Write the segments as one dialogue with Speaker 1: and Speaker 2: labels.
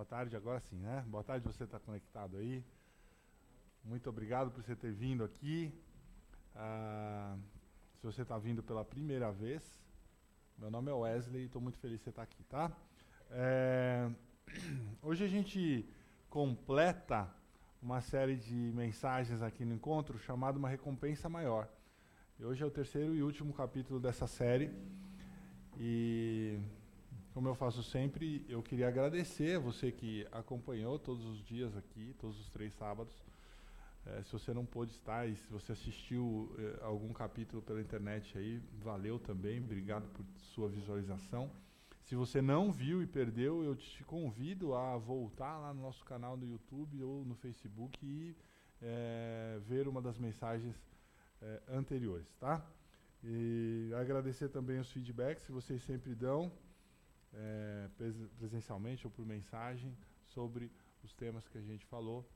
Speaker 1: Boa tarde, agora sim, né? Boa tarde, você está conectado aí. Muito obrigado por você ter vindo aqui. Ah, se você está vindo pela primeira vez, meu nome é Wesley e estou muito feliz de você estar tá aqui, tá? É, hoje a gente completa uma série de mensagens aqui no encontro chamado Uma Recompensa Maior. E hoje é o terceiro e último capítulo dessa série. E como eu faço sempre, eu queria agradecer você que acompanhou todos os dias aqui, todos os três sábados. É, se você não pôde estar e se você assistiu é, algum capítulo pela internet aí, valeu também, obrigado por sua visualização. Se você não viu e perdeu, eu te convido a voltar lá no nosso canal no YouTube ou no Facebook e é, ver uma das mensagens é, anteriores, tá? E agradecer também os feedbacks que vocês sempre dão é, presencialmente ou por mensagem sobre os temas que a gente falou.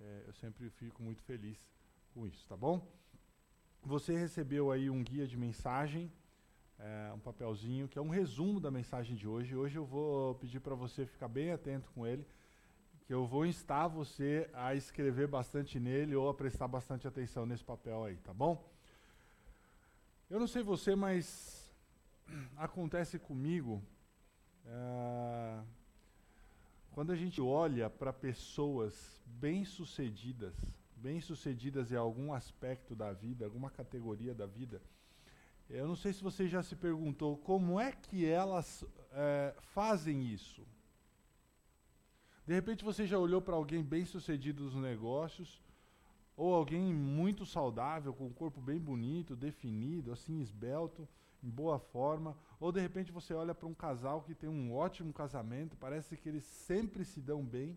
Speaker 1: É, eu sempre fico muito feliz com isso, tá bom? Você recebeu aí um guia de mensagem, é, um papelzinho, que é um resumo da mensagem de hoje. Hoje eu vou pedir para você ficar bem atento com ele, que eu vou instar você a escrever bastante nele ou a prestar bastante atenção nesse papel aí, tá bom? Eu não sei você, mas acontece comigo é, quando a gente olha para pessoas bem-sucedidas, bem-sucedidas em algum aspecto da vida, alguma categoria da vida, eu não sei se você já se perguntou como é que elas é, fazem isso. De repente você já olhou para alguém bem-sucedido nos negócios, ou alguém muito saudável, com um corpo bem bonito, definido, assim esbelto, em boa forma, ou de repente você olha para um casal que tem um ótimo casamento, parece que eles sempre se dão bem,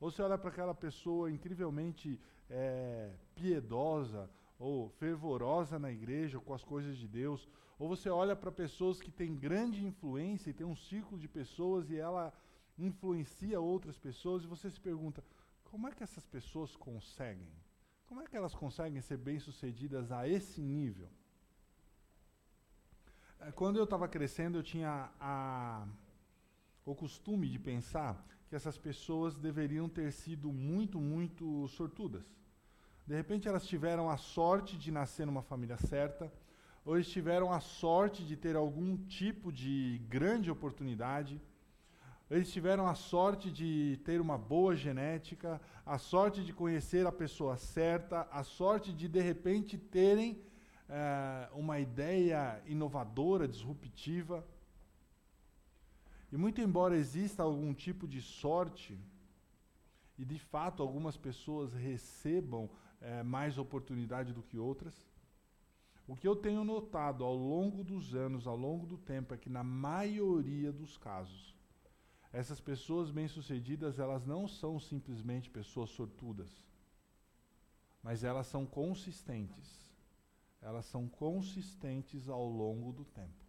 Speaker 1: ou você olha para aquela pessoa incrivelmente é, piedosa ou fervorosa na igreja com as coisas de Deus, ou você olha para pessoas que têm grande influência e tem um círculo de pessoas e ela influencia outras pessoas e você se pergunta como é que essas pessoas conseguem? Como é que elas conseguem ser bem-sucedidas a esse nível? É, quando eu estava crescendo, eu tinha a, o costume de pensar que essas pessoas deveriam ter sido muito, muito sortudas. De repente, elas tiveram a sorte de nascer numa família certa, ou eles tiveram a sorte de ter algum tipo de grande oportunidade, eles tiveram a sorte de ter uma boa genética, a sorte de conhecer a pessoa certa, a sorte de de repente terem é, uma ideia inovadora, disruptiva. E muito embora exista algum tipo de sorte, e de fato algumas pessoas recebam é, mais oportunidade do que outras, o que eu tenho notado ao longo dos anos, ao longo do tempo, é que na maioria dos casos, essas pessoas bem-sucedidas, elas não são simplesmente pessoas sortudas, mas elas são consistentes elas são consistentes ao longo do tempo.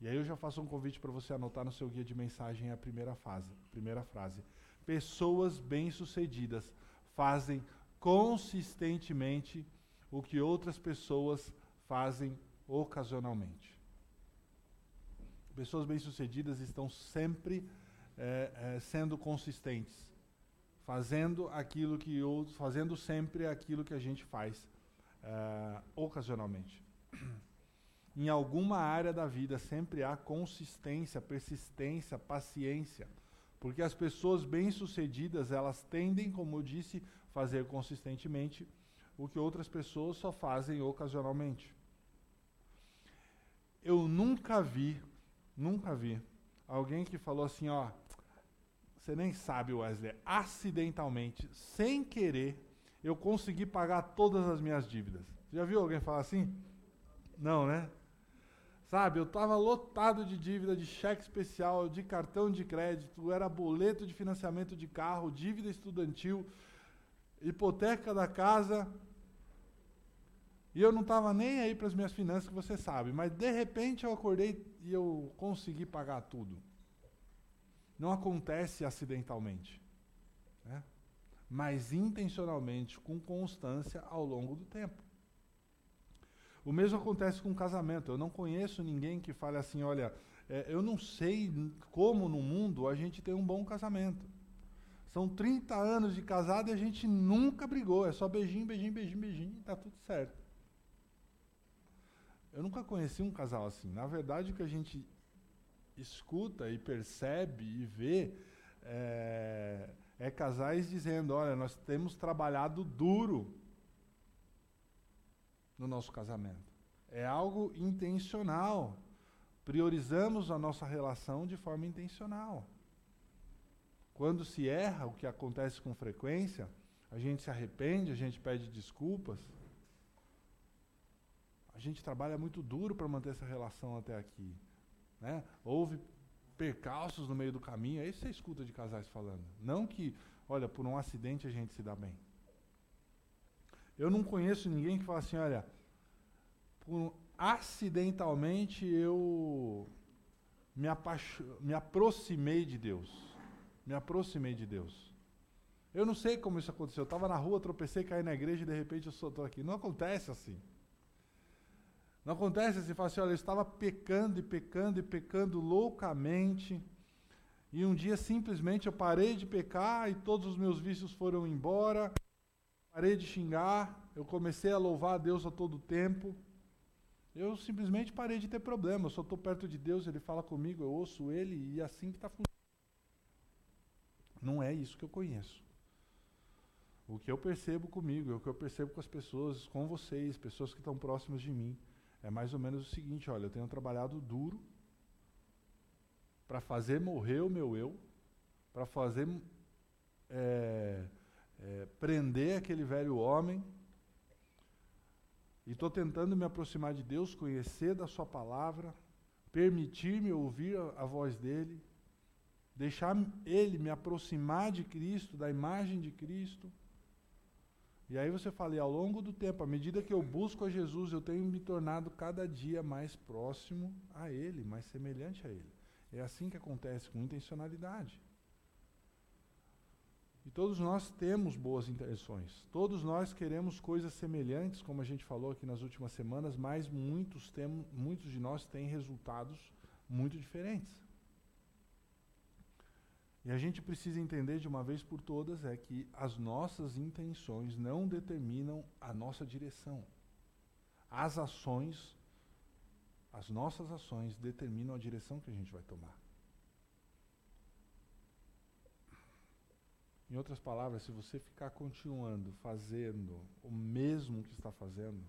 Speaker 1: E aí eu já faço um convite para você anotar no seu guia de mensagem a primeira fase, primeira frase. Pessoas bem-sucedidas fazem consistentemente o que outras pessoas fazem ocasionalmente. Pessoas bem-sucedidas estão sempre é, é, sendo consistentes, fazendo aquilo que outros, fazendo sempre aquilo que a gente faz uh, ocasionalmente. em alguma área da vida sempre há consistência, persistência, paciência. Porque as pessoas bem-sucedidas, elas tendem, como eu disse, fazer consistentemente o que outras pessoas só fazem ocasionalmente. Eu nunca vi, nunca vi alguém que falou assim, ó, você nem sabe, Wesley, acidentalmente, sem querer, eu consegui pagar todas as minhas dívidas. Já viu alguém falar assim? Não, né? Sabe, eu estava lotado de dívida, de cheque especial, de cartão de crédito, era boleto de financiamento de carro, dívida estudantil, hipoteca da casa. E eu não estava nem aí para as minhas finanças, que você sabe. Mas de repente eu acordei e eu consegui pagar tudo. Não acontece acidentalmente. Mas intencionalmente, com constância ao longo do tempo. O mesmo acontece com o casamento. Eu não conheço ninguém que fale assim: olha, é, eu não sei como no mundo a gente tem um bom casamento. São 30 anos de casado e a gente nunca brigou. É só beijinho, beijinho, beijinho, beijinho, tá tudo certo. Eu nunca conheci um casal assim. Na verdade, o que a gente escuta e percebe e vê é, é casais dizendo: olha, nós temos trabalhado duro no nosso casamento. É algo intencional. Priorizamos a nossa relação de forma intencional. Quando se erra, o que acontece com frequência, a gente se arrepende, a gente pede desculpas. A gente trabalha muito duro para manter essa relação até aqui. Né? Houve percalços no meio do caminho, é isso que você escuta de casais falando. Não que, olha, por um acidente a gente se dá bem. Eu não conheço ninguém que fala assim, olha, por, acidentalmente eu me, me aproximei de Deus. Me aproximei de Deus. Eu não sei como isso aconteceu. Eu estava na rua, tropecei, caí na igreja e de repente eu estou aqui. Não acontece assim. Não acontece assim, fala assim, olha, eu estava pecando e pecando e pecando loucamente. E um dia simplesmente eu parei de pecar e todos os meus vícios foram embora. Parei de xingar, eu comecei a louvar a Deus a todo tempo. Eu simplesmente parei de ter problema. Eu só estou perto de Deus, Ele fala comigo, eu ouço Ele e é assim que está funcionando. Não é isso que eu conheço. O que eu percebo comigo, é o que eu percebo com as pessoas, com vocês, pessoas que estão próximas de mim, é mais ou menos o seguinte: olha, eu tenho trabalhado duro para fazer morrer o meu eu, para fazer é, é, prender aquele velho homem e estou tentando me aproximar de Deus, conhecer da Sua palavra, permitir-me ouvir a, a voz dEle, deixar Ele me aproximar de Cristo, da imagem de Cristo. E aí você fala, e ao longo do tempo, à medida que eu busco a Jesus, eu tenho me tornado cada dia mais próximo a Ele, mais semelhante a Ele. É assim que acontece, com intencionalidade. E todos nós temos boas intenções. Todos nós queremos coisas semelhantes, como a gente falou aqui nas últimas semanas, mas muitos, tem, muitos de nós têm resultados muito diferentes. E a gente precisa entender de uma vez por todas é que as nossas intenções não determinam a nossa direção. As ações, as nossas ações determinam a direção que a gente vai tomar. Em outras palavras, se você ficar continuando fazendo o mesmo que está fazendo,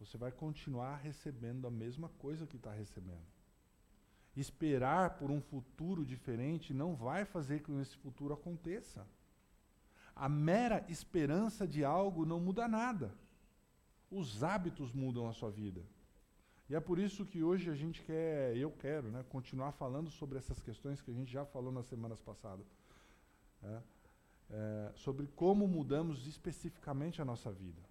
Speaker 1: você vai continuar recebendo a mesma coisa que está recebendo. Esperar por um futuro diferente não vai fazer com que esse futuro aconteça. A mera esperança de algo não muda nada. Os hábitos mudam a sua vida. E é por isso que hoje a gente quer, eu quero, né, continuar falando sobre essas questões que a gente já falou nas semanas passadas. É é, sobre como mudamos especificamente a nossa vida.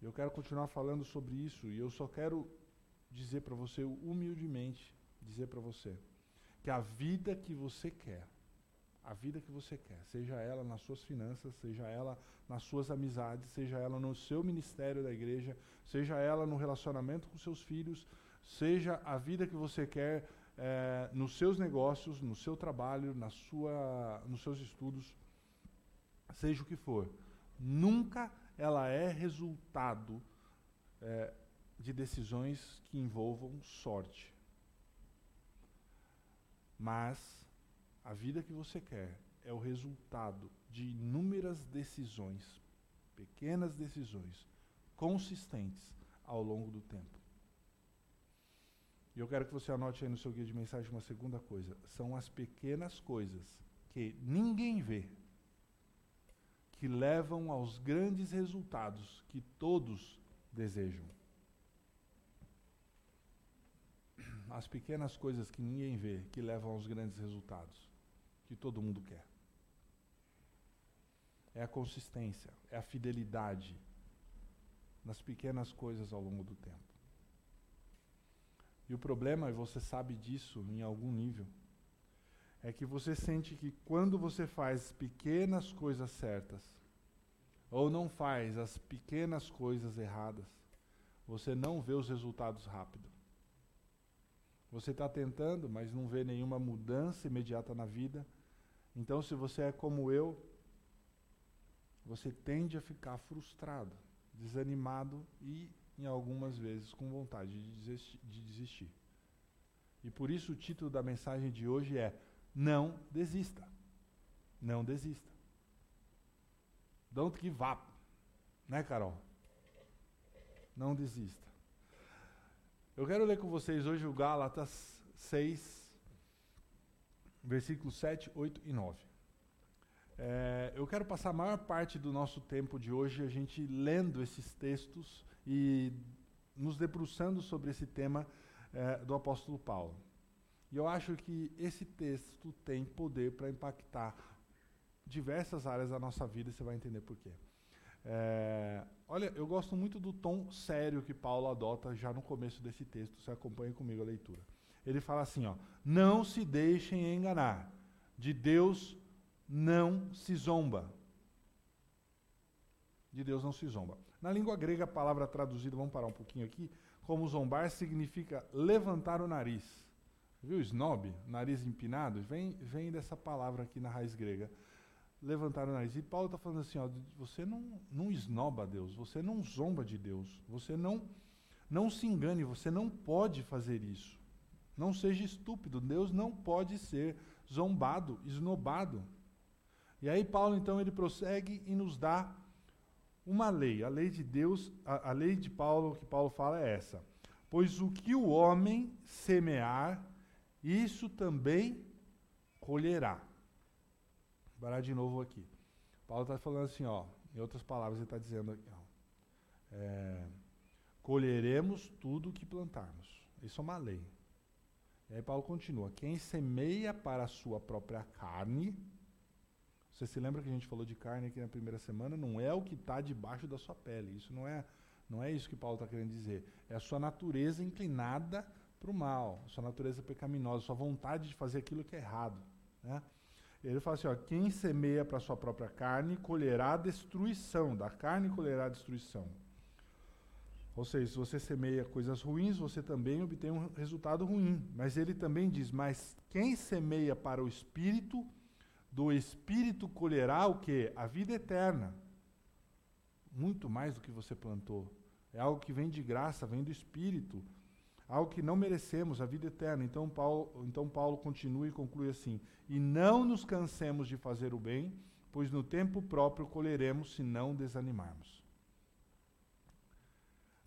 Speaker 1: Eu quero continuar falando sobre isso e eu só quero dizer para você humildemente, dizer para você que a vida que você quer, a vida que você quer, seja ela nas suas finanças, seja ela nas suas amizades, seja ela no seu ministério da igreja, seja ela no relacionamento com seus filhos, seja a vida que você quer é, nos seus negócios, no seu trabalho, na sua, nos seus estudos, seja o que for, nunca ela é resultado é, de decisões que envolvam sorte. Mas a vida que você quer é o resultado de inúmeras decisões, pequenas decisões, consistentes ao longo do tempo. E eu quero que você anote aí no seu guia de mensagem uma segunda coisa. São as pequenas coisas que ninguém vê, que levam aos grandes resultados que todos desejam. As pequenas coisas que ninguém vê, que levam aos grandes resultados que todo mundo quer. É a consistência, é a fidelidade nas pequenas coisas ao longo do tempo. E o problema, e você sabe disso em algum nível, é que você sente que quando você faz pequenas coisas certas, ou não faz as pequenas coisas erradas, você não vê os resultados rápido. Você está tentando, mas não vê nenhuma mudança imediata na vida, Então, se você é como eu, você tende a ficar frustrado, desanimado e, em algumas vezes, com vontade de desistir. E por isso o título da mensagem de hoje é Não desista. Não desista. Don't give up. Né, Carol? Não desista. Eu quero ler com vocês hoje o Gálatas 6, versículos 7, 8 e 9. É, eu quero passar a maior parte do nosso tempo de hoje a gente lendo esses textos e nos debruçando sobre esse tema é, do apóstolo Paulo. E eu acho que esse texto tem poder para impactar diversas áreas da nossa vida, e você vai entender por quê. É, olha, eu gosto muito do tom sério que Paulo adota já no começo desse texto. Você acompanha comigo a leitura. Ele fala assim: ó, não se deixem enganar. De Deus não se zomba. De Deus não se zomba. Na língua grega, a palavra traduzida, vamos parar um pouquinho aqui, como zombar significa levantar o nariz. Viu, snob, nariz empinado? Vem, vem dessa palavra aqui na raiz grega levantaram o nariz. E Paulo está falando assim: ó, você não, não esnoba Deus, você não zomba de Deus, você não, não se engane, você não pode fazer isso. Não seja estúpido, Deus não pode ser zombado, esnobado. E aí Paulo então ele prossegue e nos dá uma lei. A lei de Deus, a, a lei de Paulo que Paulo fala é essa: pois o que o homem semear, isso também colherá. Parar de novo aqui. Paulo está falando assim, ó, em outras palavras, ele está dizendo aqui, ó, é, colheremos tudo o que plantarmos. Isso é uma lei. E aí Paulo continua: quem semeia para a sua própria carne, você se lembra que a gente falou de carne aqui na primeira semana? Não é o que está debaixo da sua pele. Isso não é, não é isso que Paulo está querendo dizer. É a sua natureza inclinada para o mal, sua natureza pecaminosa, sua vontade de fazer aquilo que é errado. Né? Ele fala assim: ó, quem semeia para sua própria carne colherá destruição, da carne colherá destruição. Ou seja, se você semeia coisas ruins, você também obtém um resultado ruim. Mas ele também diz: mas quem semeia para o espírito, do espírito colherá o que? A vida eterna. Muito mais do que você plantou. É algo que vem de graça, vem do espírito algo que não merecemos, a vida eterna. Então Paulo, então Paulo continua e conclui assim: E não nos cansemos de fazer o bem, pois no tempo próprio colheremos se não desanimarmos.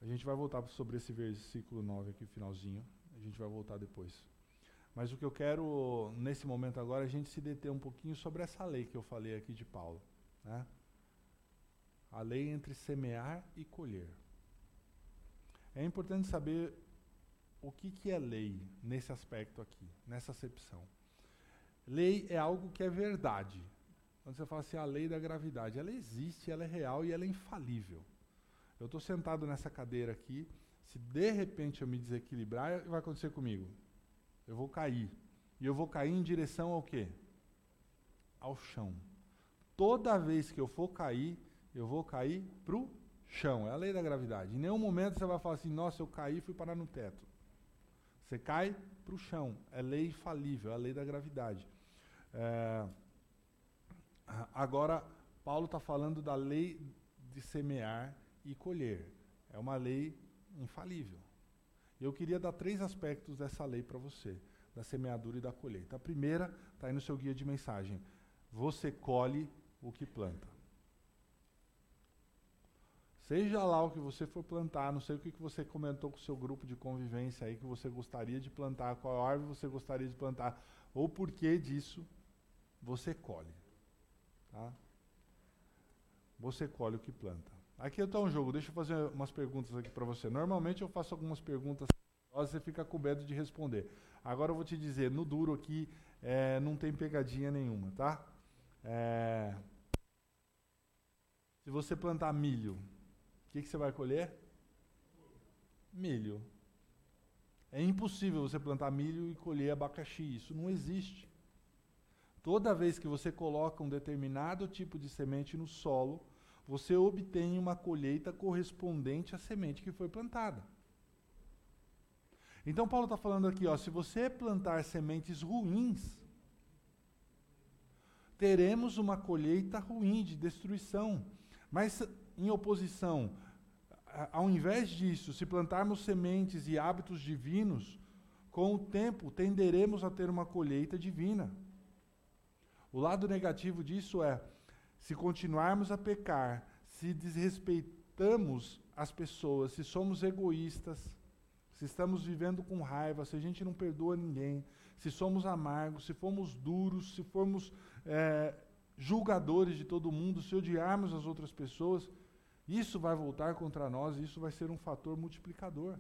Speaker 1: A gente vai voltar sobre esse versículo 9 aqui, finalzinho. A gente vai voltar depois. Mas o que eu quero, nesse momento agora, é a gente se deter um pouquinho sobre essa lei que eu falei aqui de Paulo. Né? A lei entre semear e colher. É importante saber o que, que é lei nesse aspecto aqui, nessa acepção? Lei é algo que é verdade. Quando você fala assim, a lei da gravidade, ela existe, ela é real e ela é infalível. Eu estou sentado nessa cadeira aqui, se de repente eu me desequilibrar, vai acontecer comigo? Eu vou cair. E eu vou cair em direção ao quê? Ao chão. Toda vez que eu for cair, eu vou cair para o chão. É a lei da gravidade. Em nenhum momento você vai falar assim, nossa, eu caí e fui parar no teto. Você cai para o chão. É lei infalível, é a lei da gravidade. É, agora, Paulo está falando da lei de semear e colher. É uma lei infalível. Eu queria dar três aspectos dessa lei para você, da semeadura e da colheita. A primeira está aí no seu guia de mensagem. Você colhe o que planta. Seja lá o que você for plantar, não sei o que, que você comentou com o seu grupo de convivência aí que você gostaria de plantar, qual árvore você gostaria de plantar, ou por que disso, você colhe. Tá? Você colhe o que planta. Aqui está um jogo, deixa eu fazer umas perguntas aqui para você. Normalmente eu faço algumas perguntas, você fica com medo de responder. Agora eu vou te dizer, no duro aqui é, não tem pegadinha nenhuma, tá? É, se você plantar milho, o que, que você vai colher? Milho. É impossível você plantar milho e colher abacaxi. Isso não existe. Toda vez que você coloca um determinado tipo de semente no solo, você obtém uma colheita correspondente à semente que foi plantada. Então Paulo está falando aqui, ó, se você plantar sementes ruins, teremos uma colheita ruim, de destruição. Mas, em oposição, ao invés disso, se plantarmos sementes e hábitos divinos, com o tempo tenderemos a ter uma colheita divina. O lado negativo disso é, se continuarmos a pecar, se desrespeitamos as pessoas, se somos egoístas, se estamos vivendo com raiva, se a gente não perdoa ninguém, se somos amargos, se formos duros, se formos é, julgadores de todo mundo, se odiarmos as outras pessoas, isso vai voltar contra nós isso vai ser um fator multiplicador.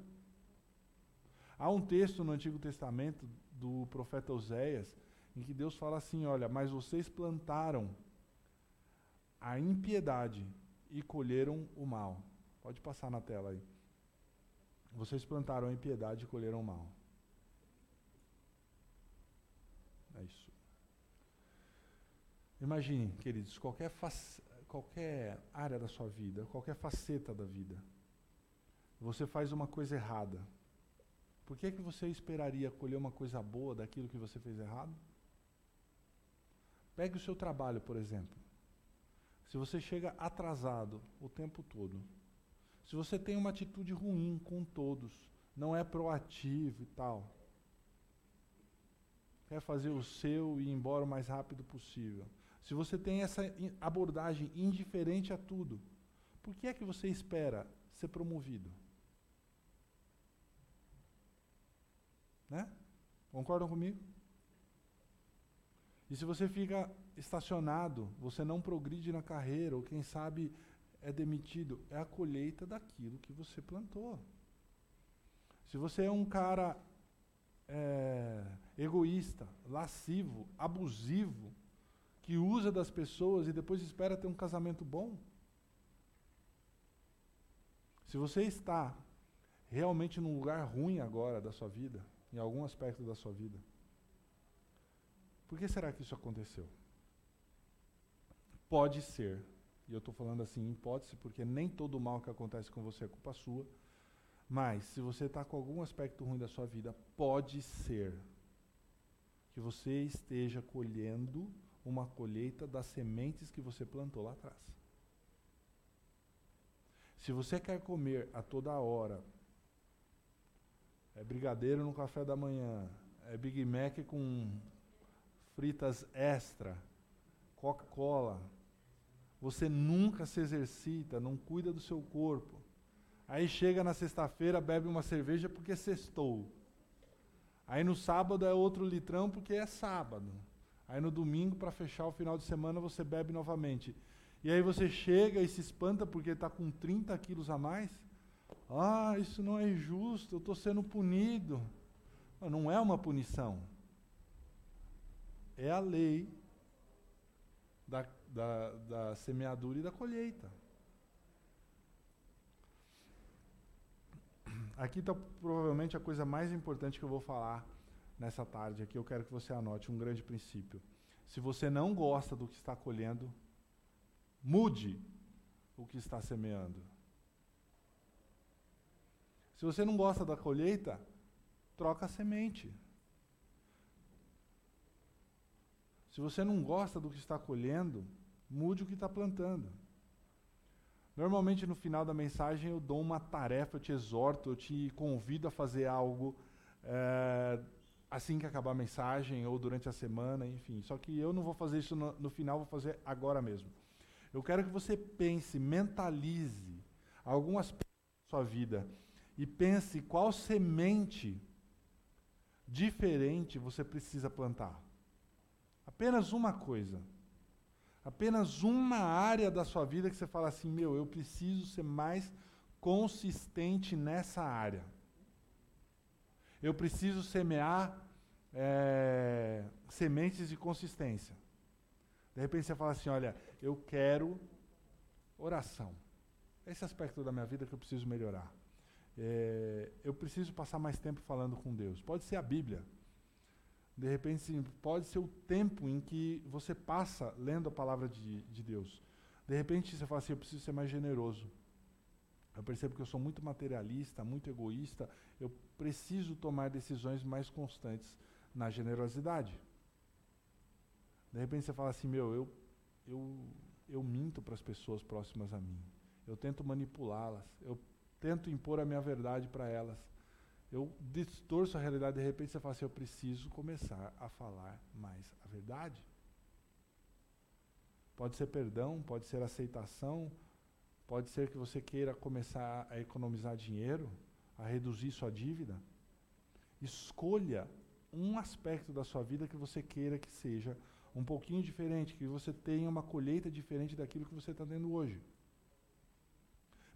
Speaker 1: Há um texto no Antigo Testamento do profeta Oséias em que Deus fala assim: Olha, mas vocês plantaram a impiedade e colheram o mal. Pode passar na tela aí. Vocês plantaram a impiedade e colheram o mal. É isso. Imagine, queridos, qualquer, qualquer área da sua vida, qualquer faceta da vida, você faz uma coisa errada. Por que, que você esperaria colher uma coisa boa daquilo que você fez errado? Pegue o seu trabalho, por exemplo. Se você chega atrasado o tempo todo, se você tem uma atitude ruim com todos, não é proativo e tal, quer fazer o seu e ir embora o mais rápido possível. Se você tem essa abordagem indiferente a tudo, por que é que você espera ser promovido? Né? Concordam comigo? E se você fica estacionado, você não progride na carreira, ou quem sabe é demitido, é a colheita daquilo que você plantou. Se você é um cara é, egoísta, lascivo, abusivo, que usa das pessoas e depois espera ter um casamento bom, se você está realmente num lugar ruim agora da sua vida, em algum aspecto da sua vida, por que será que isso aconteceu? Pode ser, e eu estou falando assim em hipótese, porque nem todo mal que acontece com você é culpa sua, mas se você está com algum aspecto ruim da sua vida, pode ser que você esteja colhendo uma colheita das sementes que você plantou lá atrás. Se você quer comer a toda hora, é brigadeiro no café da manhã, é Big Mac com fritas extra, Coca-Cola. Você nunca se exercita, não cuida do seu corpo. Aí chega na sexta-feira, bebe uma cerveja porque sextou. Aí no sábado é outro litrão porque é sábado. Aí no domingo, para fechar o final de semana, você bebe novamente. E aí você chega e se espanta porque está com 30 quilos a mais. Ah, isso não é justo, eu estou sendo punido. Não é uma punição é a lei da, da, da semeadura e da colheita. Aqui está provavelmente a coisa mais importante que eu vou falar nessa tarde. Aqui eu quero que você anote um grande princípio. Se você não gosta do que está colhendo, mude o que está semeando. Se você não gosta da colheita, troca a semente. Se você não gosta do que está colhendo, mude o que está plantando. Normalmente no final da mensagem eu dou uma tarefa, eu te exorto, eu te convido a fazer algo é, assim que acabar a mensagem ou durante a semana, enfim. Só que eu não vou fazer isso no, no final, vou fazer agora mesmo. Eu quero que você pense, mentalize algum aspecto da sua vida e pense qual semente diferente você precisa plantar. Apenas uma coisa. Apenas uma área da sua vida que você fala assim: meu, eu preciso ser mais consistente nessa área. Eu preciso semear é, sementes de consistência. De repente você fala assim: olha, eu quero oração. Esse aspecto da minha vida que eu preciso melhorar. É, eu preciso passar mais tempo falando com Deus. Pode ser a Bíblia. De repente, sim, pode ser o tempo em que você passa lendo a palavra de, de Deus. De repente, você fala assim: eu preciso ser mais generoso. Eu percebo que eu sou muito materialista, muito egoísta. Eu preciso tomar decisões mais constantes na generosidade. De repente você fala assim, meu, eu, eu, eu minto para as pessoas próximas a mim. Eu tento manipulá-las. Eu tento impor a minha verdade para elas. Eu distorço a realidade. De repente você fala assim, eu preciso começar a falar mais a verdade. Pode ser perdão, pode ser aceitação, pode ser que você queira começar a economizar dinheiro, a reduzir sua dívida. Escolha um aspecto da sua vida que você queira que seja um pouquinho diferente, que você tenha uma colheita diferente daquilo que você está tendo hoje.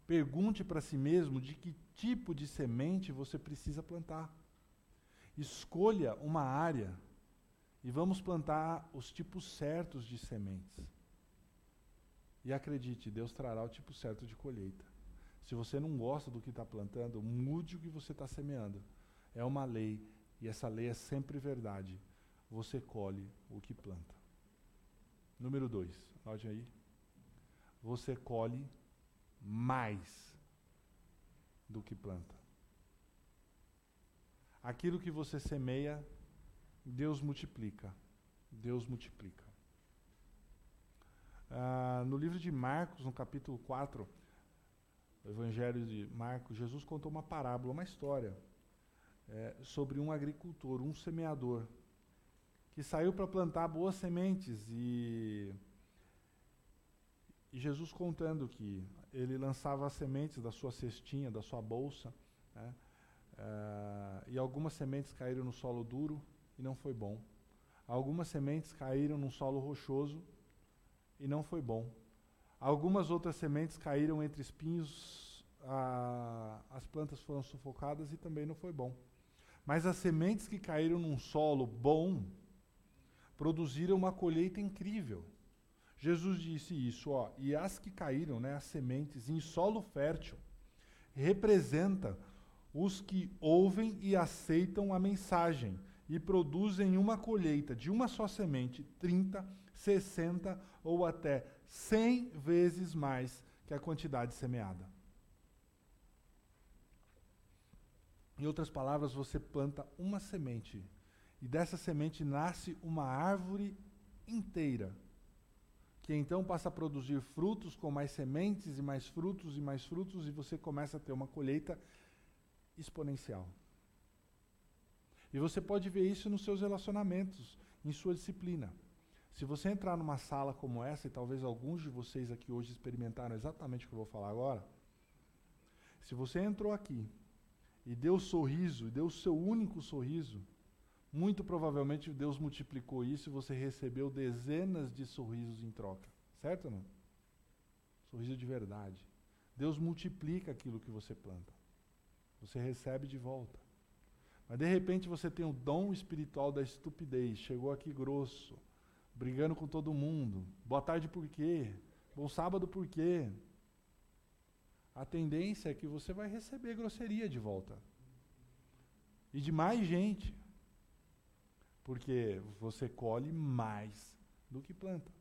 Speaker 1: Pergunte para si mesmo de que tipo de semente você precisa plantar. Escolha uma área e vamos plantar os tipos certos de sementes. E acredite, Deus trará o tipo certo de colheita. Se você não gosta do que está plantando, mude o que você está semeando. É uma lei, e essa lei é sempre verdade. Você colhe o que planta. Número dois, note aí. Você colhe mais do que planta. Aquilo que você semeia, Deus multiplica. Deus multiplica. Ah, no livro de Marcos, no capítulo 4, o Evangelho de Marcos, Jesus contou uma parábola, uma história é, sobre um agricultor, um semeador, que saiu para plantar boas sementes e, e Jesus contando que ele lançava as sementes da sua cestinha, da sua bolsa, né, é, e algumas sementes caíram no solo duro e não foi bom. Algumas sementes caíram num solo rochoso e não foi bom. Algumas outras sementes caíram entre espinhos, a, as plantas foram sufocadas e também não foi bom. Mas as sementes que caíram num solo bom produziram uma colheita incrível. Jesus disse isso, ó, e as que caíram, né, as sementes em solo fértil, representa os que ouvem e aceitam a mensagem e produzem uma colheita de uma só semente, 30, 60 ou até 100 vezes mais que a quantidade semeada. Em outras palavras, você planta uma semente e dessa semente nasce uma árvore inteira, que então passa a produzir frutos com mais sementes e mais frutos e mais frutos e você começa a ter uma colheita exponencial. E você pode ver isso nos seus relacionamentos, em sua disciplina. Se você entrar numa sala como essa, e talvez alguns de vocês aqui hoje experimentaram exatamente o que eu vou falar agora, se você entrou aqui e deu sorriso, e deu o seu único sorriso, muito provavelmente Deus multiplicou isso e você recebeu dezenas de sorrisos em troca. Certo ou não? Sorriso de verdade. Deus multiplica aquilo que você planta. Você recebe de volta. Mas de repente você tem o dom espiritual da estupidez, chegou aqui grosso, brigando com todo mundo. Boa tarde por quê? Bom sábado por quê? A tendência é que você vai receber grosseria de volta. E de mais gente. Porque você colhe mais do que planta.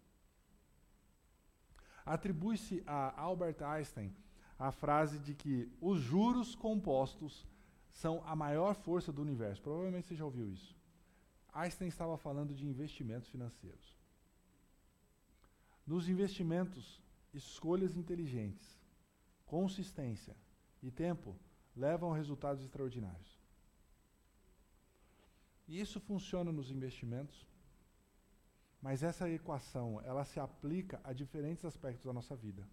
Speaker 1: Atribui-se a Albert Einstein a frase de que os juros compostos são a maior força do universo. Provavelmente você já ouviu isso. Einstein estava falando de investimentos financeiros. Nos investimentos, escolhas inteligentes, consistência e tempo levam a resultados extraordinários. E isso funciona nos investimentos, mas essa equação, ela se aplica a diferentes aspectos da nossa vida.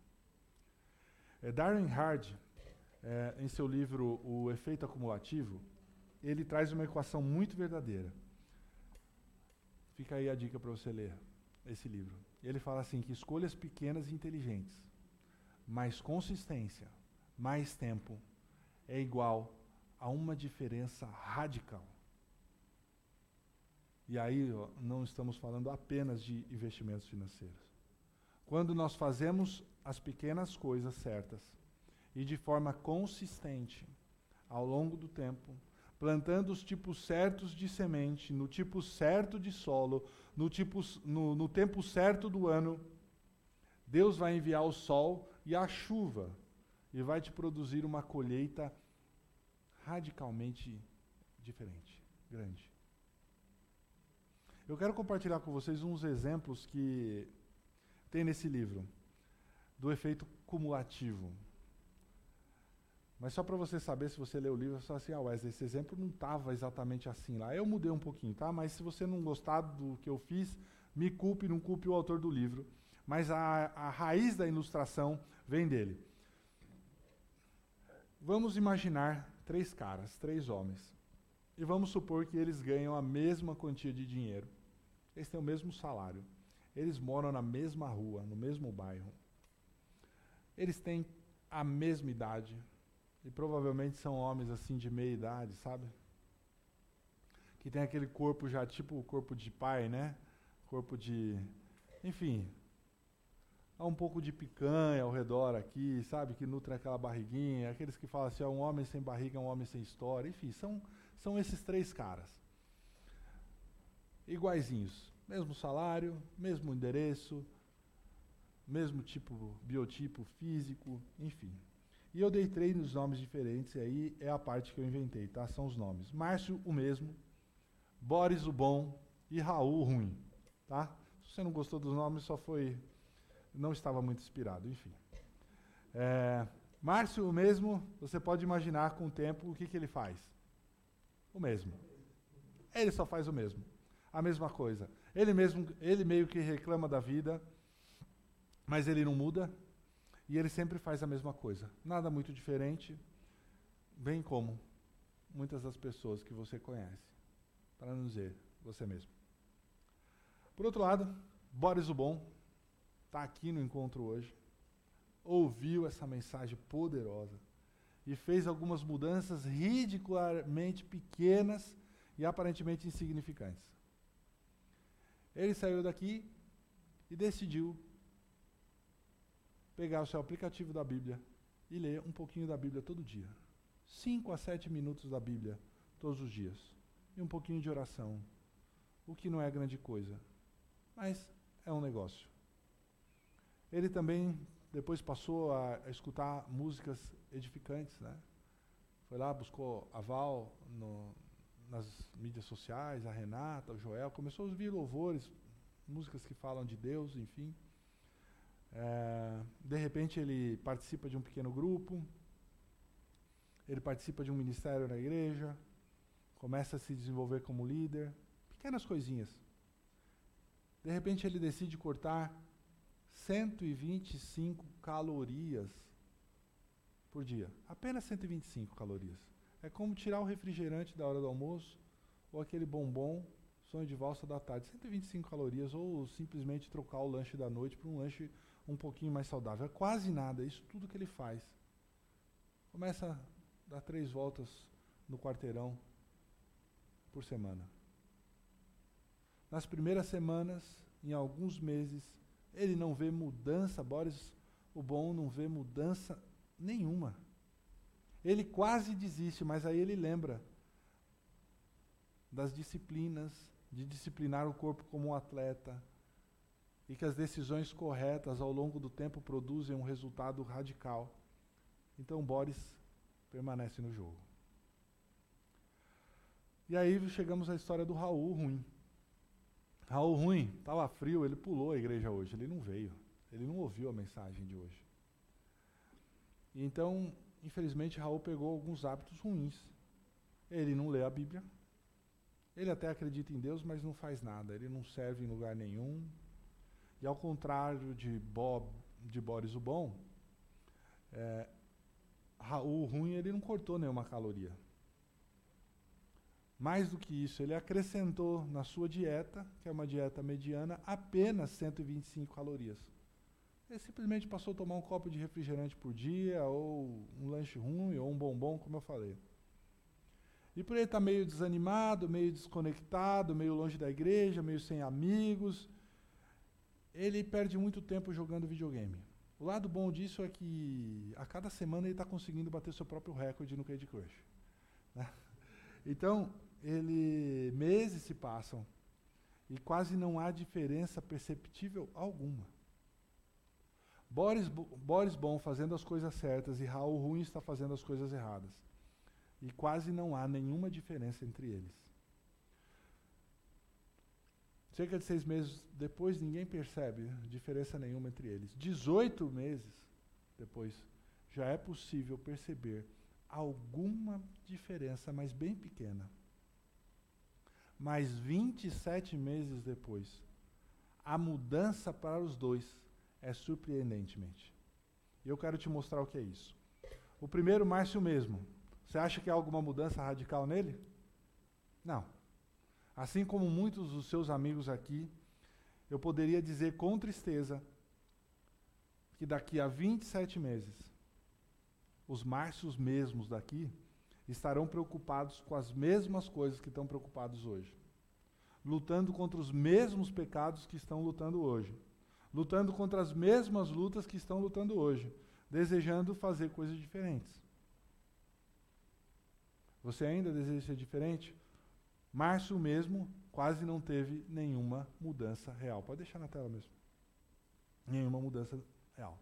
Speaker 1: É, Darren Hard, é, em seu livro O Efeito Acumulativo, ele traz uma equação muito verdadeira. Fica aí a dica para você ler esse livro. Ele fala assim que escolhas pequenas e inteligentes, mais consistência, mais tempo, é igual a uma diferença radical. E aí ó, não estamos falando apenas de investimentos financeiros. Quando nós fazemos as pequenas coisas certas e de forma consistente ao longo do tempo, plantando os tipos certos de semente, no tipo certo de solo, no, tipo, no, no tempo certo do ano, Deus vai enviar o sol e a chuva e vai te produzir uma colheita radicalmente diferente, grande. Eu quero compartilhar com vocês uns exemplos que tem nesse livro do efeito cumulativo. Mas só para você saber, se você ler o livro, você fala assim, ah, Wesley, esse exemplo não estava exatamente assim lá. Eu mudei um pouquinho, tá? Mas se você não gostar do que eu fiz, me culpe, não culpe o autor do livro. Mas a, a raiz da ilustração vem dele. Vamos imaginar três caras, três homens. E vamos supor que eles ganham a mesma quantia de dinheiro. Eles têm o mesmo salário. Eles moram na mesma rua, no mesmo bairro. Eles têm a mesma idade, e provavelmente são homens assim de meia idade, sabe? Que tem aquele corpo já tipo o corpo de pai, né? Corpo de. Enfim. Há um pouco de picanha ao redor aqui, sabe? Que nutre aquela barriguinha. Aqueles que falam assim: um homem sem barriga é um homem sem história. Enfim, são, são esses três caras. Iguaizinhos. Mesmo salário, mesmo endereço, mesmo tipo, biotipo físico, enfim. E eu dei três nomes diferentes, e aí é a parte que eu inventei, tá? São os nomes. Márcio, o mesmo. Boris, o bom. E Raul, o ruim. Tá? Se você não gostou dos nomes, só foi. Não estava muito inspirado, enfim. É, Márcio, o mesmo, você pode imaginar com o tempo o que, que ele faz. O mesmo. Ele só faz o mesmo. A mesma coisa. Ele mesmo, ele meio que reclama da vida, mas ele não muda, e ele sempre faz a mesma coisa. Nada muito diferente, bem como muitas das pessoas que você conhece. Para não dizer você mesmo. Por outro lado, Boris o Bom está aqui no encontro hoje, ouviu essa mensagem poderosa e fez algumas mudanças ridicularmente pequenas e aparentemente insignificantes. Ele saiu daqui e decidiu pegar o seu aplicativo da Bíblia e ler um pouquinho da Bíblia todo dia. Cinco a sete minutos da Bíblia todos os dias. E um pouquinho de oração. O que não é grande coisa. Mas é um negócio. Ele também depois passou a, a escutar músicas edificantes, né? Foi lá, buscou aval no, nas mídias sociais, a Renata, o Joel, começou a ouvir louvores, músicas que falam de Deus, enfim. É, de repente ele participa de um pequeno grupo, ele participa de um ministério na igreja, começa a se desenvolver como líder, pequenas coisinhas. De repente ele decide cortar 125 calorias por dia. Apenas 125 calorias. É como tirar o refrigerante da hora do almoço ou aquele bombom sonho de valsa da tarde. 125 calorias ou simplesmente trocar o lanche da noite por um lanche um pouquinho mais saudável. É quase nada, isso tudo que ele faz. Começa a dar três voltas no quarteirão por semana. Nas primeiras semanas, em alguns meses, ele não vê mudança, Boris, o bom, não vê mudança nenhuma. Ele quase desiste, mas aí ele lembra das disciplinas, de disciplinar o corpo como um atleta, e que as decisões corretas ao longo do tempo produzem um resultado radical. Então Boris permanece no jogo. E aí chegamos à história do Raul ruim. Raul ruim, estava frio, ele pulou a igreja hoje, ele não veio, ele não ouviu a mensagem de hoje. Então, infelizmente, Raul pegou alguns hábitos ruins. Ele não lê a Bíblia, ele até acredita em Deus, mas não faz nada, ele não serve em lugar nenhum, e ao contrário de, Bob, de Boris o Bom, é, o ruim ele não cortou nenhuma caloria. Mais do que isso, ele acrescentou na sua dieta, que é uma dieta mediana, apenas 125 calorias. Ele simplesmente passou a tomar um copo de refrigerante por dia, ou um lanche ruim, ou um bombom, como eu falei. E por ele estar meio desanimado, meio desconectado, meio longe da igreja, meio sem amigos, ele perde muito tempo jogando videogame. O lado bom disso é que a cada semana ele está conseguindo bater seu próprio recorde no Candy Crush. Né? Então, ele meses se passam e quase não há diferença perceptível alguma. Boris, Boris Bom fazendo as coisas certas e Raul Ruim está fazendo as coisas erradas. E quase não há nenhuma diferença entre eles. Cerca de seis meses depois, ninguém percebe diferença nenhuma entre eles. 18 meses depois, já é possível perceber alguma diferença, mas bem pequena. Mas 27 meses depois, a mudança para os dois é surpreendentemente. E eu quero te mostrar o que é isso. O primeiro, Márcio mesmo. Você acha que há alguma mudança radical nele? Não. Assim como muitos dos seus amigos aqui, eu poderia dizer com tristeza que daqui a 27 meses, os Márcios mesmos daqui estarão preocupados com as mesmas coisas que estão preocupados hoje. Lutando contra os mesmos pecados que estão lutando hoje. Lutando contra as mesmas lutas que estão lutando hoje. Desejando fazer coisas diferentes. Você ainda deseja ser diferente? Márcio mesmo quase não teve nenhuma mudança real. Pode deixar na tela mesmo. Nenhuma mudança real.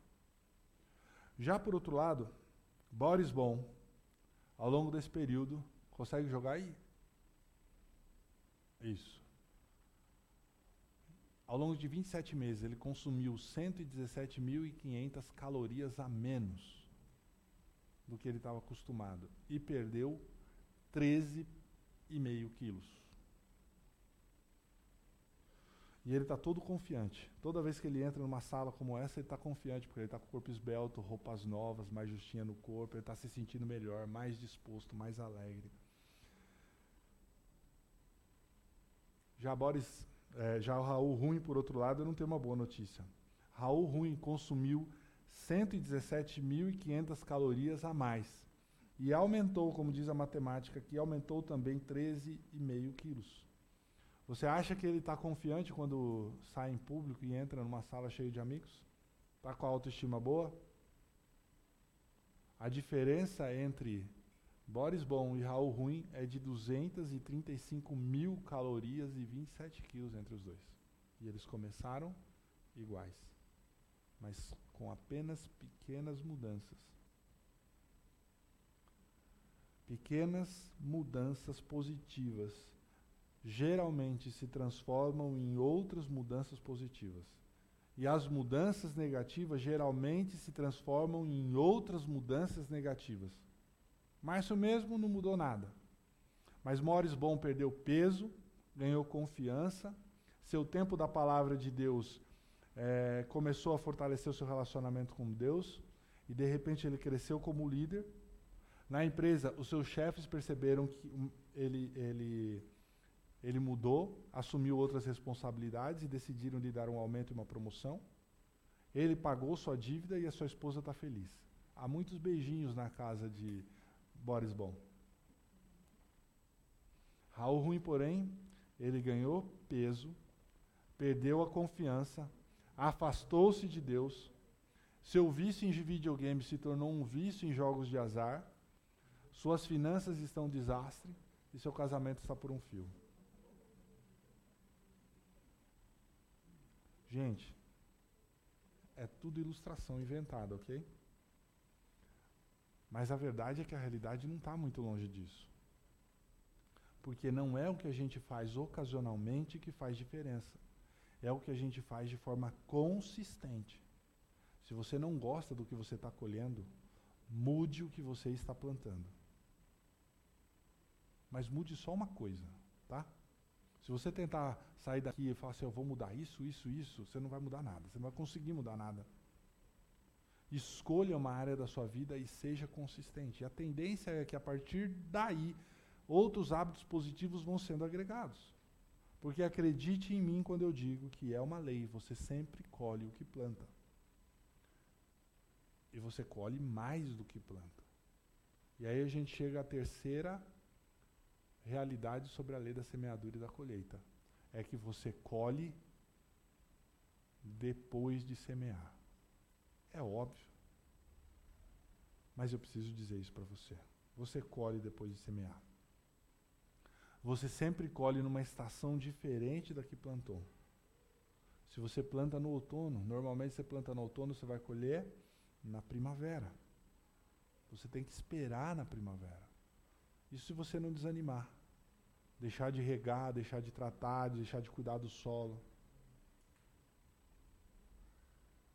Speaker 1: Já por outro lado, Boris Bom, ao longo desse período, consegue jogar aí? Isso. Ao longo de 27 meses, ele consumiu 117.500 calorias a menos do que ele estava acostumado e perdeu 13 e meio quilos. E ele está todo confiante. Toda vez que ele entra numa sala como essa, ele está confiante, porque ele está com o corpo esbelto, roupas novas, mais justinha no corpo, ele está se sentindo melhor, mais disposto, mais alegre. Já Boris, é, já o Raul Ruim, por outro lado, eu não tenho uma boa notícia. Raul Ruim consumiu 117.500 calorias a mais e aumentou, como diz a matemática aqui, aumentou também 13,5 quilos. Você acha que ele está confiante quando sai em público e entra numa sala cheia de amigos? Está com a autoestima boa? A diferença entre Boris Bom e Raul Ruim é de 235 mil calorias e 27 quilos entre os dois. E eles começaram iguais, mas com apenas pequenas mudanças. Pequenas mudanças positivas geralmente se transformam em outras mudanças positivas. E as mudanças negativas geralmente se transformam em outras mudanças negativas. Márcio mesmo não mudou nada. Mas Morris Bom perdeu peso, ganhou confiança, seu tempo da palavra de Deus é, começou a fortalecer o seu relacionamento com Deus, e de repente ele cresceu como líder, na empresa, os seus chefes perceberam que ele, ele, ele mudou, assumiu outras responsabilidades e decidiram lhe dar um aumento e uma promoção. Ele pagou sua dívida e a sua esposa está feliz. Há muitos beijinhos na casa de Boris Bom. Raul Ruim, porém, ele ganhou peso, perdeu a confiança, afastou-se de Deus, seu vício em videogame se tornou um vício em jogos de azar, suas finanças estão um desastre e seu casamento está por um fio. Gente, é tudo ilustração inventada, ok? Mas a verdade é que a realidade não está muito longe disso. Porque não é o que a gente faz ocasionalmente que faz diferença. É o que a gente faz de forma consistente. Se você não gosta do que você está colhendo, mude o que você está plantando. Mas mude só uma coisa, tá? Se você tentar sair daqui e falar assim, eu vou mudar isso, isso, isso, você não vai mudar nada. Você não vai conseguir mudar nada. Escolha uma área da sua vida e seja consistente. E a tendência é que a partir daí, outros hábitos positivos vão sendo agregados. Porque acredite em mim quando eu digo que é uma lei, você sempre colhe o que planta. E você colhe mais do que planta. E aí a gente chega à terceira realidade sobre a lei da semeadura e da colheita. É que você colhe depois de semear. É óbvio. Mas eu preciso dizer isso para você. Você colhe depois de semear. Você sempre colhe numa estação diferente da que plantou. Se você planta no outono, normalmente você planta no outono, você vai colher na primavera. Você tem que esperar na primavera. Isso se você não desanimar. Deixar de regar, deixar de tratar, deixar de cuidar do solo.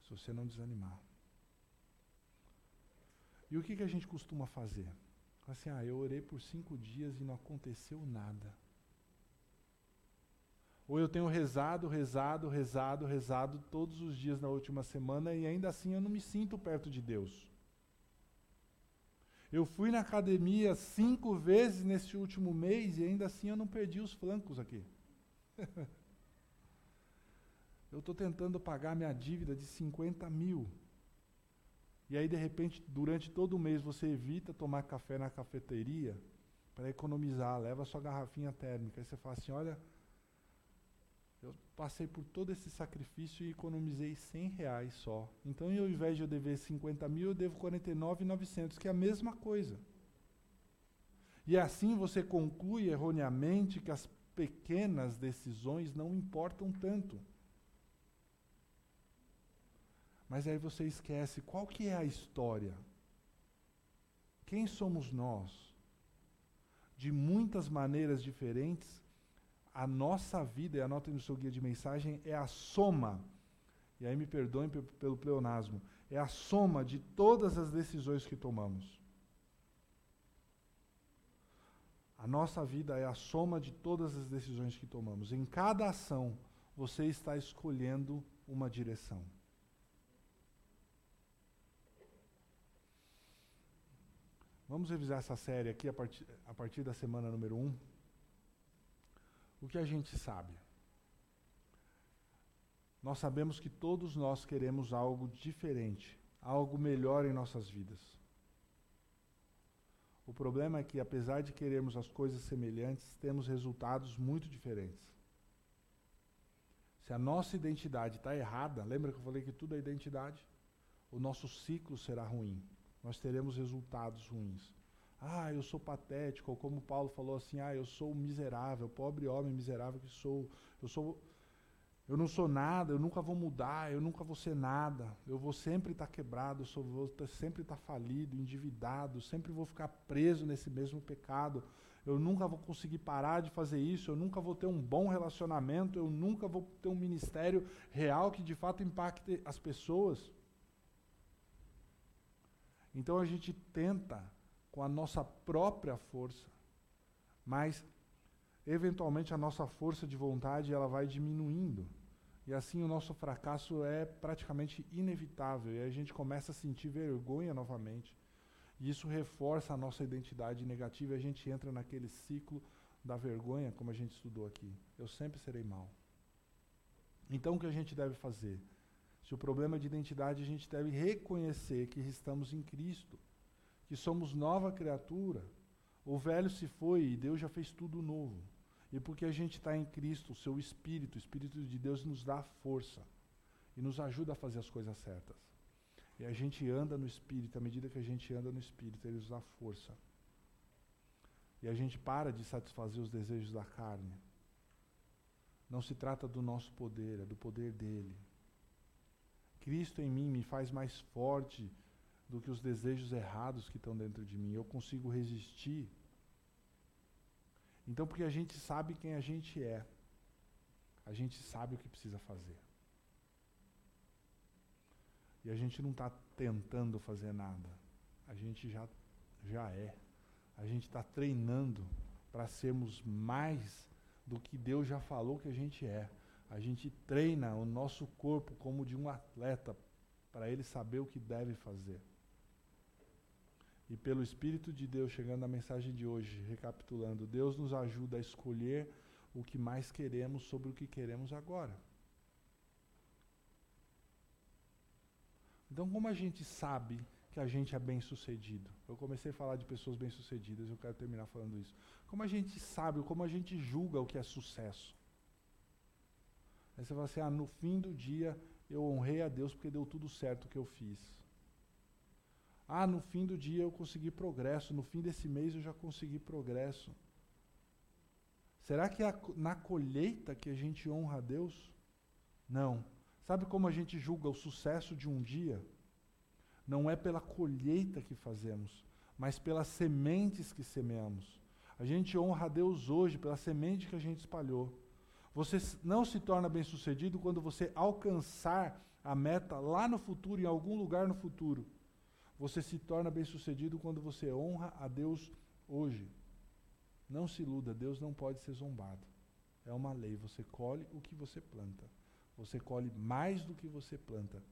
Speaker 1: Se você não desanimar. E o que, que a gente costuma fazer? Assim, ah, eu orei por cinco dias e não aconteceu nada. Ou eu tenho rezado, rezado, rezado, rezado todos os dias na última semana e ainda assim eu não me sinto perto de Deus. Eu fui na academia cinco vezes nesse último mês e ainda assim eu não perdi os flancos aqui. eu estou tentando pagar minha dívida de 50 mil. E aí, de repente, durante todo o mês, você evita tomar café na cafeteria para economizar, leva sua garrafinha térmica. Aí você fala assim: olha, eu passei por todo esse sacrifício e economizei 100 reais só. Então, ao invés de eu dever 50 mil, eu devo 49,900, que é a mesma coisa. E assim você conclui erroneamente que as pequenas decisões não importam tanto. Mas aí você esquece qual que é a história. Quem somos nós? De muitas maneiras diferentes, a nossa vida, e anotem no seu guia de mensagem, é a soma, e aí me perdoem pelo pleonasmo, é a soma de todas as decisões que tomamos. A nossa vida é a soma de todas as decisões que tomamos. Em cada ação, você está escolhendo uma direção. Vamos revisar essa série aqui a partir, a partir da semana número 1. Um. O que a gente sabe? Nós sabemos que todos nós queremos algo diferente, algo melhor em nossas vidas. O problema é que, apesar de querermos as coisas semelhantes, temos resultados muito diferentes. Se a nossa identidade está errada, lembra que eu falei que tudo é identidade? O nosso ciclo será ruim. Nós teremos resultados ruins ah, eu sou patético, ou como Paulo falou assim, ah, eu sou miserável, pobre homem miserável que sou, eu sou eu não sou nada, eu nunca vou mudar, eu nunca vou ser nada, eu vou sempre estar tá quebrado, eu sou, vou sempre estar tá falido, endividado, sempre vou ficar preso nesse mesmo pecado, eu nunca vou conseguir parar de fazer isso, eu nunca vou ter um bom relacionamento, eu nunca vou ter um ministério real que de fato impacte as pessoas. Então a gente tenta com a nossa própria força, mas eventualmente a nossa força de vontade ela vai diminuindo. E assim o nosso fracasso é praticamente inevitável e a gente começa a sentir vergonha novamente. E isso reforça a nossa identidade negativa e a gente entra naquele ciclo da vergonha, como a gente estudou aqui. Eu sempre serei mal. Então o que a gente deve fazer? Se o problema é de identidade, a gente deve reconhecer que estamos em Cristo que somos nova criatura. O velho se foi e Deus já fez tudo novo. E porque a gente está em Cristo, o seu Espírito, o Espírito de Deus nos dá força e nos ajuda a fazer as coisas certas. E a gente anda no Espírito, à medida que a gente anda no Espírito, Ele nos dá força. E a gente para de satisfazer os desejos da carne. Não se trata do nosso poder, é do poder dele. Cristo em mim me faz mais forte do que os desejos errados que estão dentro de mim. Eu consigo resistir. Então, porque a gente sabe quem a gente é, a gente sabe o que precisa fazer. E a gente não está tentando fazer nada. A gente já, já é. A gente está treinando para sermos mais do que Deus já falou que a gente é. A gente treina o nosso corpo como de um atleta para ele saber o que deve fazer. E pelo Espírito de Deus, chegando à mensagem de hoje, recapitulando, Deus nos ajuda a escolher o que mais queremos sobre o que queremos agora. Então, como a gente sabe que a gente é bem-sucedido? Eu comecei a falar de pessoas bem-sucedidas, eu quero terminar falando isso. Como a gente sabe, como a gente julga o que é sucesso? Aí você fala assim: ah, no fim do dia eu honrei a Deus porque deu tudo certo o que eu fiz. Ah, no fim do dia eu consegui progresso, no fim desse mês eu já consegui progresso. Será que é na colheita que a gente honra a Deus? Não. Sabe como a gente julga o sucesso de um dia? Não é pela colheita que fazemos, mas pelas sementes que semeamos. A gente honra a Deus hoje pela semente que a gente espalhou. Você não se torna bem-sucedido quando você alcançar a meta lá no futuro, em algum lugar no futuro. Você se torna bem-sucedido quando você honra a Deus hoje. Não se iluda, Deus não pode ser zombado. É uma lei, você colhe o que você planta. Você colhe mais do que você planta.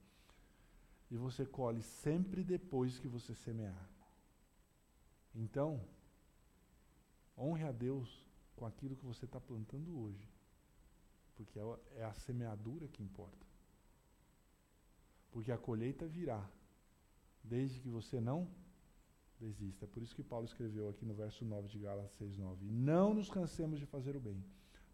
Speaker 1: E você colhe sempre depois que você semear. Então, honre a Deus com aquilo que você está plantando hoje. Porque é, é a semeadura que importa. Porque a colheita virá, desde que você não desista. É por isso que Paulo escreveu aqui no verso 9 de Gálatas 6:9. E não nos cansemos de fazer o bem,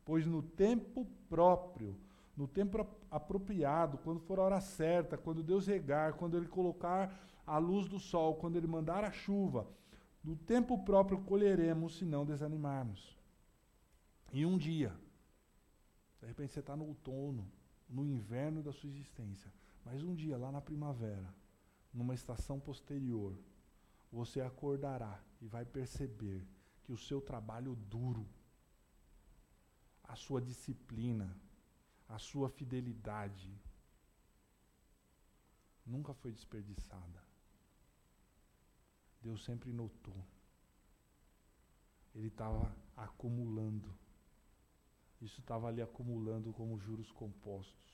Speaker 1: pois no tempo próprio, no tempo apropriado, quando for a hora certa, quando Deus regar, quando ele colocar a luz do sol, quando ele mandar a chuva, no tempo próprio colheremos se não desanimarmos. E um dia, de repente você está no outono, no inverno da sua existência, mas um dia, lá na primavera, numa estação posterior, você acordará e vai perceber que o seu trabalho duro, a sua disciplina, a sua fidelidade nunca foi desperdiçada. Deus sempre notou. Ele estava acumulando. Isso estava ali acumulando como juros compostos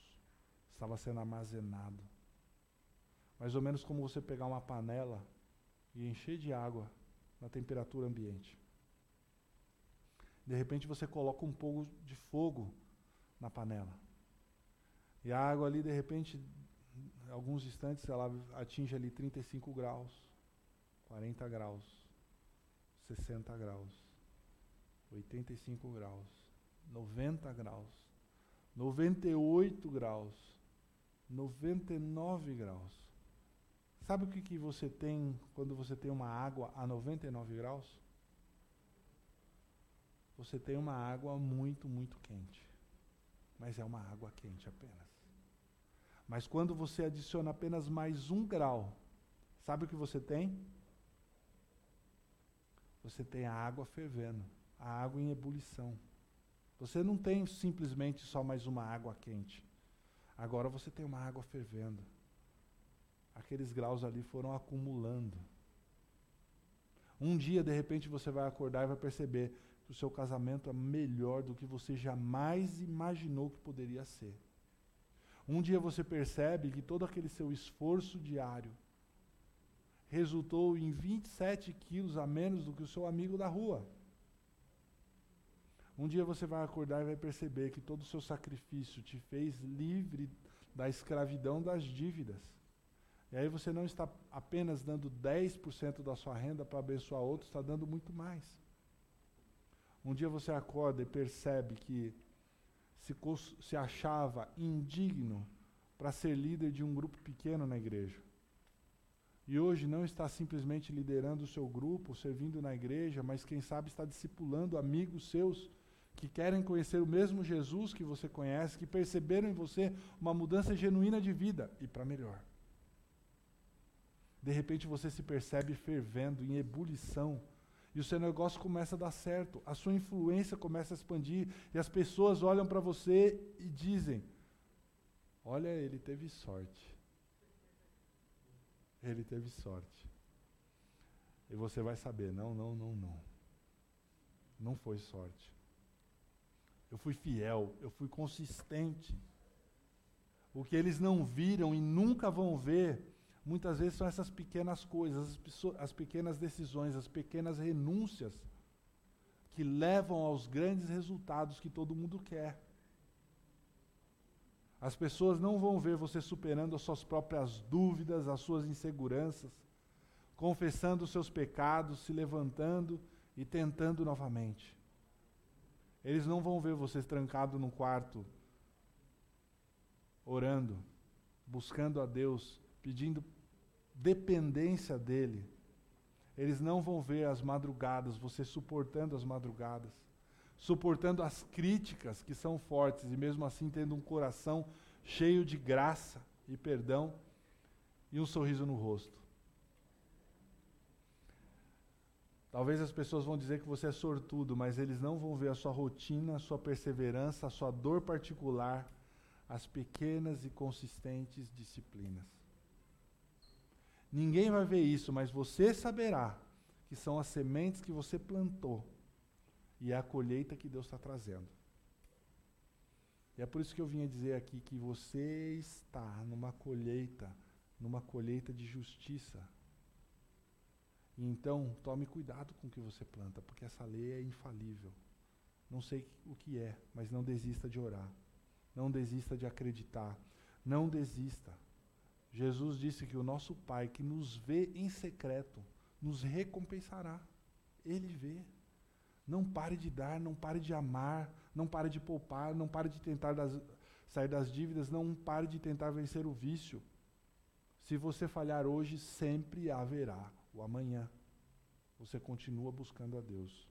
Speaker 1: estava sendo armazenado. Mais ou menos como você pegar uma panela e encher de água na temperatura ambiente. De repente você coloca um pouco de fogo na panela. E a água ali, de repente, alguns instantes, ela atinge ali 35 graus, 40 graus, 60 graus, 85 graus, 90 graus, 98 graus, 99 graus. Sabe o que, que você tem quando você tem uma água a 99 graus? Você tem uma água muito, muito quente. Mas é uma água quente apenas. Mas quando você adiciona apenas mais um grau, sabe o que você tem? Você tem a água fervendo, a água em ebulição. Você não tem simplesmente só mais uma água quente. Agora você tem uma água fervendo. Aqueles graus ali foram acumulando. Um dia, de repente, você vai acordar e vai perceber que o seu casamento é melhor do que você jamais imaginou que poderia ser. Um dia você percebe que todo aquele seu esforço diário resultou em 27 quilos a menos do que o seu amigo da rua. Um dia você vai acordar e vai perceber que todo o seu sacrifício te fez livre da escravidão das dívidas. E aí você não está apenas dando 10% da sua renda para abençoar outros, está dando muito mais. Um dia você acorda e percebe que se, se achava indigno para ser líder de um grupo pequeno na igreja. E hoje não está simplesmente liderando o seu grupo, servindo na igreja, mas quem sabe está discipulando amigos seus que querem conhecer o mesmo Jesus que você conhece, que perceberam em você uma mudança genuína de vida e para melhor. De repente você se percebe fervendo, em ebulição, e o seu negócio começa a dar certo, a sua influência começa a expandir, e as pessoas olham para você e dizem: Olha, ele teve sorte. Ele teve sorte. E você vai saber: não, não, não, não. Não foi sorte eu fui fiel, eu fui consistente. O que eles não viram e nunca vão ver, muitas vezes são essas pequenas coisas, as, as pequenas decisões, as pequenas renúncias que levam aos grandes resultados que todo mundo quer. As pessoas não vão ver você superando as suas próprias dúvidas, as suas inseguranças, confessando os seus pecados, se levantando e tentando novamente. Eles não vão ver vocês trancado no quarto, orando, buscando a Deus, pedindo dependência dEle. Eles não vão ver as madrugadas, você suportando as madrugadas, suportando as críticas que são fortes e mesmo assim tendo um coração cheio de graça e perdão e um sorriso no rosto. Talvez as pessoas vão dizer que você é sortudo, mas eles não vão ver a sua rotina, a sua perseverança, a sua dor particular, as pequenas e consistentes disciplinas. Ninguém vai ver isso, mas você saberá que são as sementes que você plantou e é a colheita que Deus está trazendo. E é por isso que eu vinha dizer aqui que você está numa colheita, numa colheita de justiça. Então, tome cuidado com o que você planta, porque essa lei é infalível. Não sei o que é, mas não desista de orar. Não desista de acreditar. Não desista. Jesus disse que o nosso Pai, que nos vê em secreto, nos recompensará. Ele vê. Não pare de dar, não pare de amar, não pare de poupar, não pare de tentar das, sair das dívidas, não pare de tentar vencer o vício. Se você falhar hoje, sempre haverá o amanhã. Você continua buscando a Deus.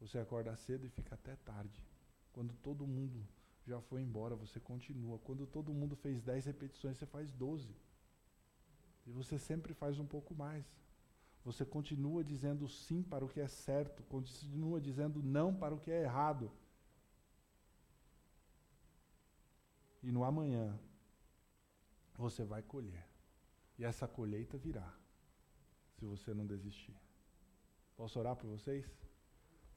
Speaker 1: Você acorda cedo e fica até tarde. Quando todo mundo já foi embora, você continua. Quando todo mundo fez 10 repetições, você faz 12. E você sempre faz um pouco mais. Você continua dizendo sim para o que é certo, continua dizendo não para o que é errado. E no amanhã, você vai colher. E essa colheita virá, se você não desistir. Posso orar por vocês?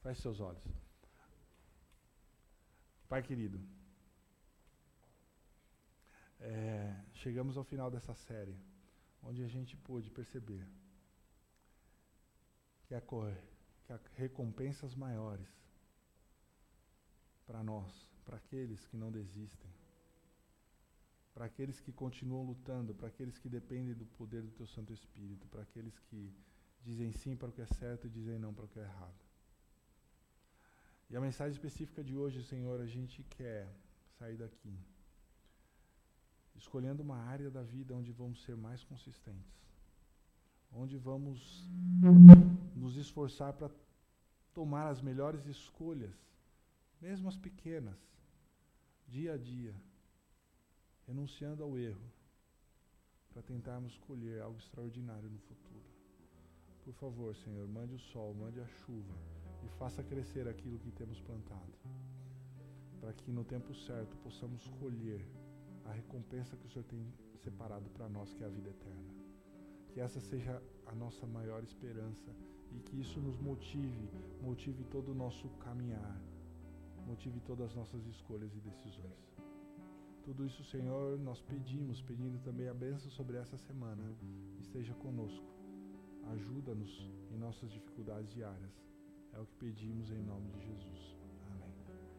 Speaker 1: Feche seus olhos. Pai querido, é, chegamos ao final dessa série, onde a gente pôde perceber que há, que há recompensas maiores para nós, para aqueles que não desistem, para aqueles que continuam lutando, para aqueles que dependem do poder do Teu Santo Espírito, para aqueles que dizem sim para o que é certo e dizem não para o que é errado. E a mensagem específica de hoje, Senhor, a gente quer sair daqui escolhendo uma área da vida onde vamos ser mais consistentes, onde vamos nos esforçar para tomar as melhores escolhas, mesmo as pequenas, dia a dia, renunciando ao erro, para tentarmos colher algo extraordinário no futuro. Por favor, Senhor, mande o sol, mande a chuva e faça crescer aquilo que temos plantado, para que no tempo certo possamos colher a recompensa que o Senhor tem separado para nós, que é a vida eterna. Que essa seja a nossa maior esperança e que isso nos motive, motive todo o nosso caminhar, motive todas as nossas escolhas e decisões. Tudo isso, Senhor, nós pedimos, pedindo também a bênção sobre essa semana. Esteja conosco. Ajuda-nos em nossas dificuldades diárias. É o que pedimos em nome de Jesus.